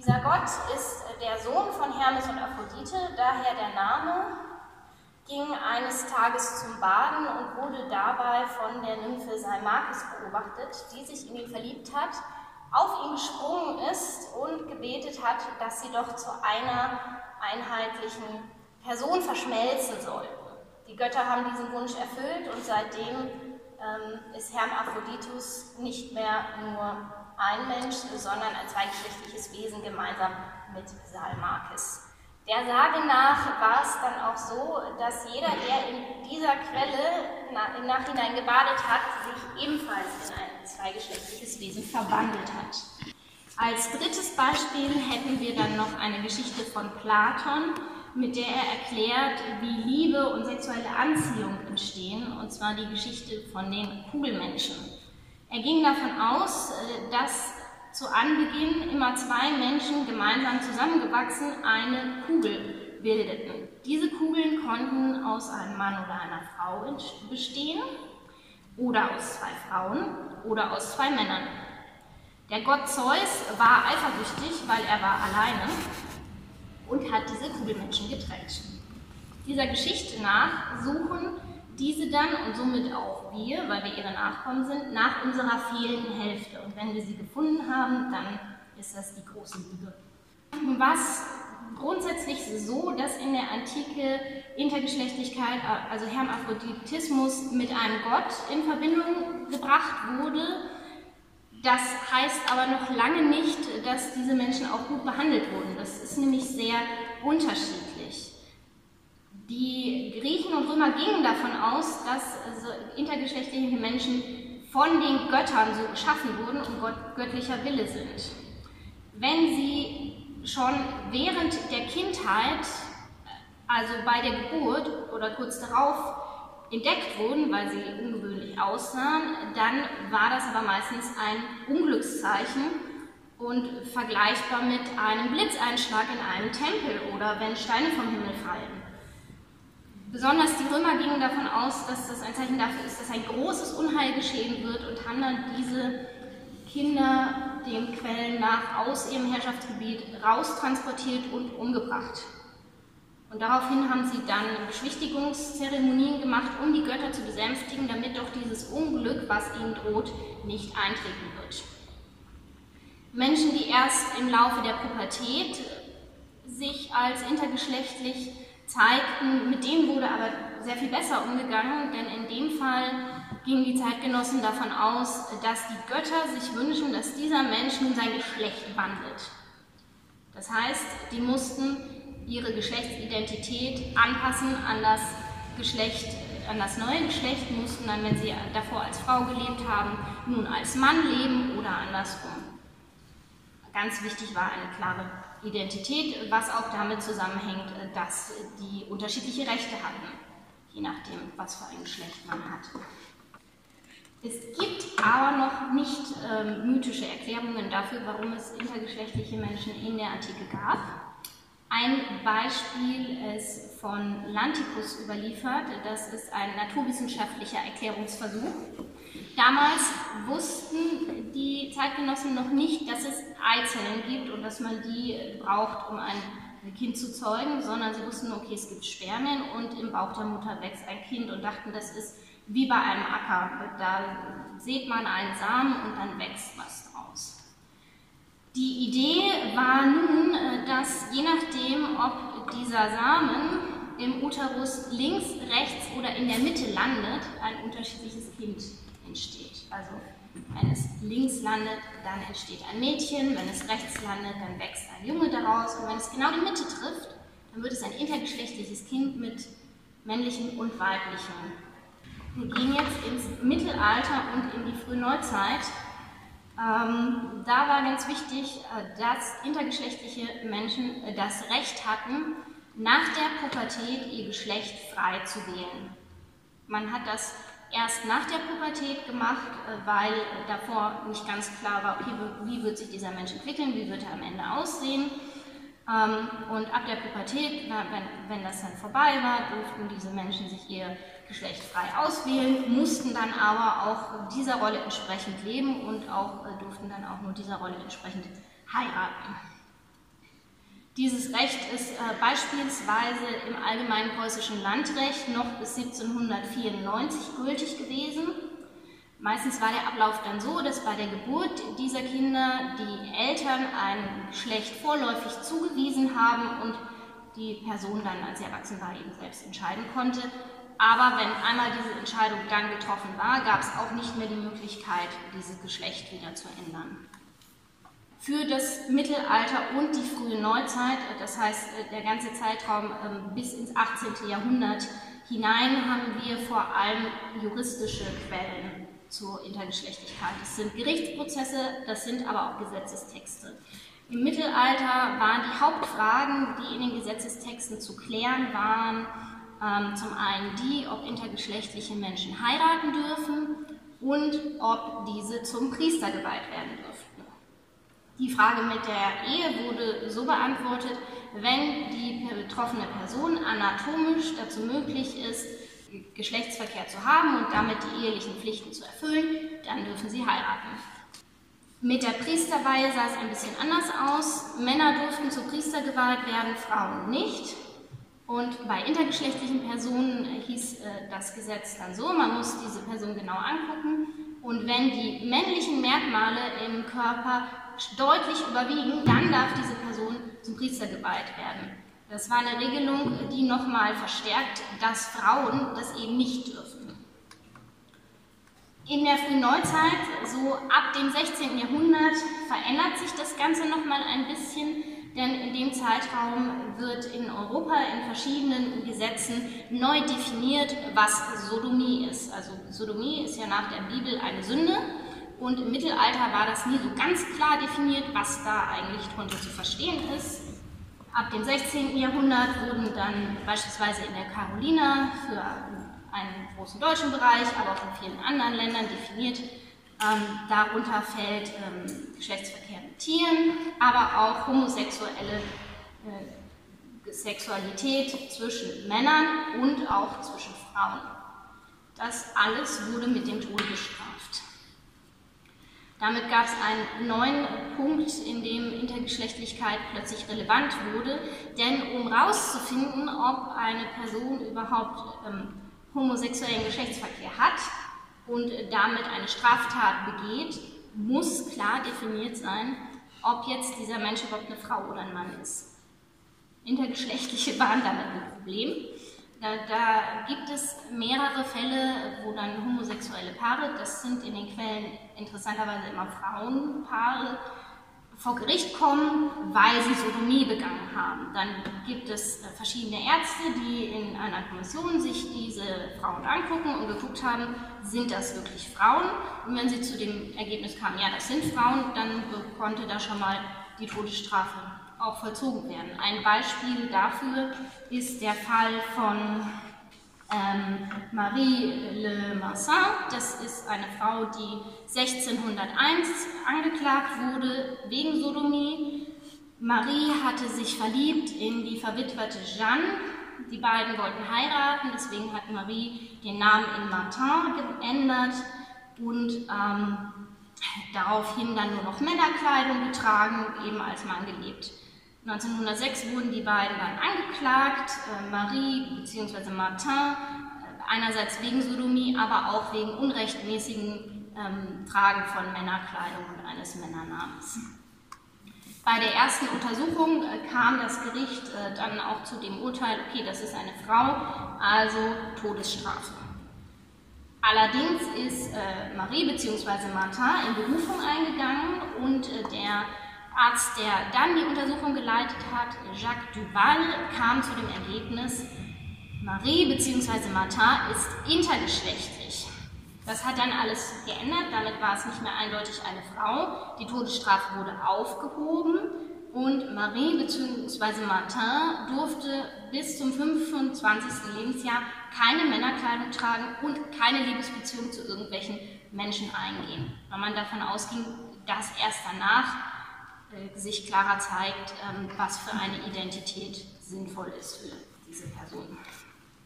Dieser Gott ist der Sohn von Hermes und Aphrodite, daher der Name, ging eines Tages zum Baden und wurde dabei von der Nymphe Salmakis beobachtet, die sich in ihn verliebt hat, auf ihn gesprungen ist und gebetet hat, dass sie doch zu einer einheitlichen Person verschmelzen sollten. Die Götter haben diesen Wunsch erfüllt und seitdem ähm, ist Hermaphroditus nicht mehr nur ein Mensch, sondern ein zweigeschlechtliches Wesen gemeinsam mit Salmakis. Der Sage nach war es dann auch so, dass jeder, der in dieser Quelle im Nachhinein gebadet hat, sich ebenfalls in ein zweigeschlechtliches Wesen verwandelt hat. Als drittes Beispiel hätten wir dann noch eine Geschichte von Platon, mit der er erklärt, wie Liebe und sexuelle Anziehung entstehen, und zwar die Geschichte von den Kugelmenschen. Er ging davon aus, äh, dass zu Anbeginn immer zwei Menschen gemeinsam zusammengewachsen eine Kugel bildeten. Diese Kugeln konnten aus einem Mann oder einer Frau bestehen oder aus zwei Frauen oder aus zwei Männern. Der Gott Zeus war eifersüchtig, weil er war alleine und hat diese Kugelmenschen getrennt. Dieser Geschichte nach suchen diese dann und somit auch wir, weil wir ihre Nachkommen sind, nach unserer fehlenden Hälfte. Und wenn wir sie gefunden haben, dann ist das die große Liebe. Was grundsätzlich so, dass in der Antike Intergeschlechtlichkeit, also Hermaphroditismus mit einem Gott in Verbindung gebracht wurde. Das heißt aber noch lange nicht, dass diese Menschen auch gut behandelt wurden. Das ist nämlich sehr unterschiedlich. Die Griechen und Römer gingen davon aus, dass intergeschlechtliche Menschen von den Göttern so geschaffen wurden und Gott, göttlicher Wille sind. Wenn sie schon während der Kindheit, also bei der Geburt oder kurz darauf, entdeckt wurden, weil sie ungewöhnlich aussahen, dann war das aber meistens ein Unglückszeichen und vergleichbar mit einem Blitzeinschlag in einem Tempel oder wenn Steine vom Himmel fallen. Besonders die Römer gingen davon aus, dass das ein Zeichen dafür ist, dass ein großes Unheil geschehen wird und haben dann diese Kinder den Quellen nach aus ihrem Herrschaftsgebiet raustransportiert und umgebracht. Und daraufhin haben sie dann Beschwichtigungszeremonien gemacht, um die Götter zu besänftigen, damit doch dieses Unglück, was ihnen droht, nicht eintreten wird. Menschen, die erst im Laufe der Pubertät sich als intergeschlechtlich zeigten, mit denen wurde aber sehr viel besser umgegangen, denn in dem Fall gingen die Zeitgenossen davon aus, dass die Götter sich wünschen, dass dieser Mensch nun sein Geschlecht wandelt. Das heißt, die mussten ihre Geschlechtsidentität anpassen an das Geschlecht, an das neue Geschlecht, mussten dann, wenn sie davor als Frau gelebt haben, nun als Mann leben oder andersrum. Ganz wichtig war eine klare Identität, was auch damit zusammenhängt, äh, dass die unterschiedliche Rechte hatten, je nachdem, was für ein Geschlecht man hat. Es gibt aber noch nicht ähm, mythische Erklärungen dafür, warum es intergeschlechtliche Menschen in der Antike gab. Ein Beispiel ist von Lantikus überliefert. Das ist ein naturwissenschaftlicher Erklärungsversuch. Damals wussten Zeitgenossen noch nicht, dass es Eizellen gibt und dass man die braucht, um ein Kind zu zeugen, sondern sie wussten, okay, es gibt Spermien und im Bauch der Mutter wächst ein Kind und dachten, das ist wie bei einem Acker. Da sieht man einen Samen und dann wächst was draus. Die Idee war nun, äh, dass je nachdem, ob dieser Samen im Uterus links, rechts oder in der Mitte landet, ein unterschiedliches Kind entsteht. Also wenn es links landet, dann entsteht ein Mädchen, wenn es rechts landet, dann wächst ein Junge daraus und wenn es genau die Mitte trifft, dann wird es ein intergeschlechtliches Kind mit männlichen und weiblichen. Wir gehen jetzt ins Mittelalter und in die Frühneuzeit. Ähm, da war ganz wichtig, äh, dass intergeschlechtliche Menschen äh, das Recht hatten, nach der Pubertät ihr Geschlecht frei zu wählen. Man hat das erst nach der Pubertät gemacht, äh, weil davor nicht ganz klar war, okay, wie wird sich dieser Mensch entwickeln, wie wird er am Ende aussehen. Ähm, und ab der Pubertät, wenn das dann vorbei war, durften diese Menschen sich ihr Geschlecht frei auswählen, mussten dann aber auch dieser Rolle entsprechend leben und auch äh, durften dann auch nur dieser Rolle entsprechend heiraten. Dieses Recht ist äh, beispielsweise im allgemeinen preußischen Landrecht noch bis 1794 gültig gewesen. Meistens war der Ablauf dann so, dass bei der Geburt dieser Kinder die Eltern ein Geschlecht vorläufig zugewiesen haben und die Person dann, als sie erwachsen war, eben selbst entscheiden konnte. Aber wenn einmal diese Entscheidung dann getroffen war, gab es auch nicht mehr die Möglichkeit, dieses Geschlecht wieder zu ändern. Für das Mittelalter und die frühe Neuzeit, das heißt der ganze Zeitraum ähm, bis ins 18. Jahrhundert hinein, haben wir vor allem juristische Quellen zur Intergeschlechtlichkeit. Das sind Gerichtsprozesse, das sind aber auch Gesetzestexte. Im Mittelalter waren die Hauptfragen, die in den Gesetzestexten zu klären waren, ähm, zum einen die, ob intergeschlechtliche Menschen heiraten dürfen und ob diese zum Priester geweiht werden dürften. Die Frage mit der Ehe wurde so beantwortet, wenn die betroffene Person anatomisch dazu möglich ist, Geschlechtsverkehr zu haben und damit die ehelichen Pflichten zu erfüllen, dann dürfen sie heiraten. Mit der Priesterweihe sah es ein bisschen anders aus. Männer durften zu Priester geweiht werden, Frauen nicht. Und bei intergeschlechtlichen Personen hieß äh, das Gesetz dann so, man muss diese Person genau angucken und wenn die männlichen Merkmale im Körper deutlich überwiegen, dann darf diese Person zum Priester geweiht werden. Das war eine Regelung, die nochmal verstärkt, dass Frauen das eben nicht dürfen. In der frühen Neuzeit, so ab dem 16. Jahrhundert, verändert sich das Ganze nochmal ein bisschen, dem Zeitraum wird in Europa in verschiedenen Gesetzen neu definiert, was Sodomie ist. Also Sodomie ist ja nach der Bibel eine Sünde und im Mittelalter war das nie so ganz klar definiert, was da eigentlich drunter zu verstehen ist. Ab dem 16. Jahrhundert wurden dann beispielsweise in der Carolina für einen großen deutschen Bereich, aber auch in vielen anderen Ländern definiert. Ähm, darunter fällt ähm, Geschlechtsverkehr mit Tieren, aber auch homosexuelle äh, Sexualität zwischen Männern und auch zwischen Frauen. Das alles wurde mit dem Tod bestraft. Damit gab es einen neuen Punkt, in dem Intergeschlechtlichkeit plötzlich relevant wurde. Denn um herauszufinden, ob eine Person überhaupt ähm, homosexuellen Geschlechtsverkehr hat und damit eine Straftat begeht, muss klar definiert sein, ob jetzt dieser Mensch überhaupt eine Frau oder ein Mann ist. Intergeschlechtliche waren damit ein Problem. Da, da, gibt es mehrere Fälle, wo dann homosexuelle Paare, das sind in den Quellen interessanterweise immer Frauenpaare, vor Gericht kommen, weil sie Sodomie begangen haben. Dann gibt es äh, verschiedene Ärzte, die in einer Kommission sich diese Frauen angucken und geguckt haben, sind das wirklich Frauen? Und wenn sie zu dem Ergebnis kamen, ja, das sind Frauen, dann konnte da schon mal die Todesstrafe auch vollzogen werden. Ein Beispiel dafür ist der Fall von ähm, Marie Le Massin. Das ist eine Frau, die 1601 angeklagt wurde wegen Sodomie. Marie hatte sich verliebt in die verwitwete Jeanne. Die beiden wollten heiraten, deswegen hat Marie den Namen in Martin geändert und ähm, daraufhin dann nur noch Männerkleidung getragen, eben als Mann gelebt. 1906 wurden die beiden dann angeklagt, äh, Marie bzw. Martin, äh, einerseits wegen Sodomie, aber auch wegen unrechtmäßigen ähm, Tragen von Männerkleidung und eines Männernamens. Bei der ersten Untersuchung äh, kam das Gericht äh, dann auch zu dem Urteil, okay, das ist eine Frau, also Todesstrafe. Allerdings ist äh, Marie bzw. Martin in Berufung eingegangen und äh, der Arzt, der dann die Untersuchung geleitet hat, Jacques Duval, kam zu dem Ergebnis, Marie bzw. Martin ist intergeschlechtlich. Das hat dann alles geändert, damit war es nicht mehr eindeutig eine Frau. Die Todesstrafe wurde aufgehoben und Marie bzw. Martin durfte bis zum 25. Lebensjahr keine Männerkleidung tragen und keine Liebesbeziehung zu irgendwelchen Menschen eingehen, weil man davon ausging, dass erst danach sich klarer zeigt, ähm, was für eine Identität sinnvoll ist für diese Person.